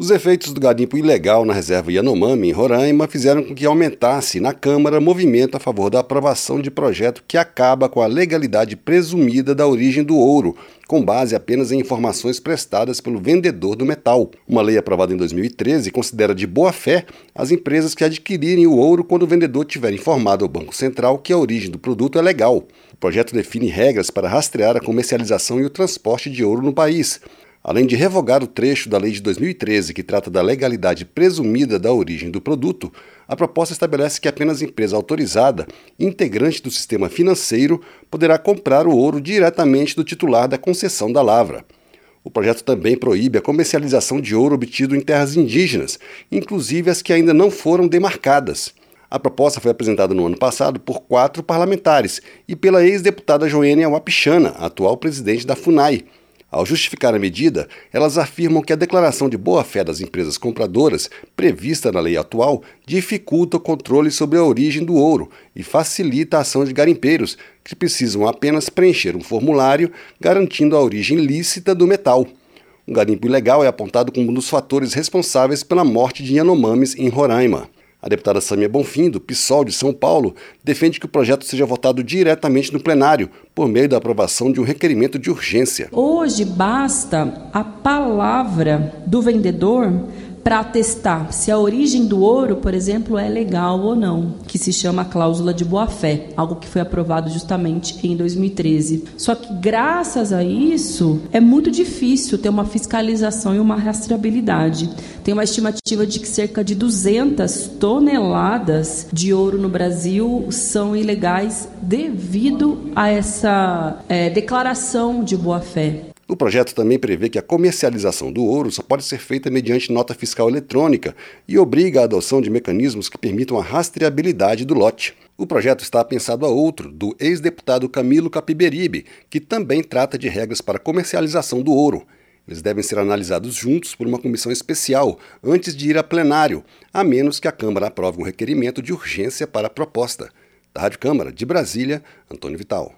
Os efeitos do garimpo ilegal na reserva Yanomami, em Roraima, fizeram com que aumentasse na Câmara movimento a favor da aprovação de projeto que acaba com a legalidade presumida da origem do ouro, com base apenas em informações prestadas pelo vendedor do metal. Uma lei aprovada em 2013 considera de boa fé as empresas que adquirirem o ouro quando o vendedor tiver informado ao Banco Central que a origem do produto é legal. O projeto define regras para rastrear a comercialização e o transporte de ouro no país. Além de revogar o trecho da lei de 2013 que trata da legalidade presumida da origem do produto, a proposta estabelece que apenas empresa autorizada, integrante do sistema financeiro, poderá comprar o ouro diretamente do titular da concessão da lavra. O projeto também proíbe a comercialização de ouro obtido em terras indígenas, inclusive as que ainda não foram demarcadas. A proposta foi apresentada no ano passado por quatro parlamentares e pela ex-deputada Joênia Wapichana, atual presidente da FUNAI. Ao justificar a medida, elas afirmam que a declaração de boa-fé das empresas compradoras, prevista na lei atual, dificulta o controle sobre a origem do ouro e facilita a ação de garimpeiros, que precisam apenas preencher um formulário garantindo a origem lícita do metal. O garimpo ilegal é apontado como um dos fatores responsáveis pela morte de Yanomamis em Roraima. A deputada Samia Bonfim, do PSOL de São Paulo, defende que o projeto seja votado diretamente no plenário, por meio da aprovação de um requerimento de urgência. Hoje basta a palavra do vendedor para atestar se a origem do ouro, por exemplo, é legal ou não, que se chama cláusula de boa-fé, algo que foi aprovado justamente em 2013. Só que graças a isso é muito difícil ter uma fiscalização e uma rastreabilidade. Tem uma estimativa de que cerca de 200 toneladas de ouro no Brasil são ilegais devido a essa é, declaração de boa-fé. O projeto também prevê que a comercialização do ouro só pode ser feita mediante nota fiscal eletrônica e obriga a adoção de mecanismos que permitam a rastreabilidade do lote. O projeto está pensado a outro, do ex-deputado Camilo Capiberibe, que também trata de regras para comercialização do ouro. Eles devem ser analisados juntos por uma comissão especial antes de ir a plenário, a menos que a Câmara aprove um requerimento de urgência para a proposta. Da Rádio Câmara, de Brasília, Antônio Vital.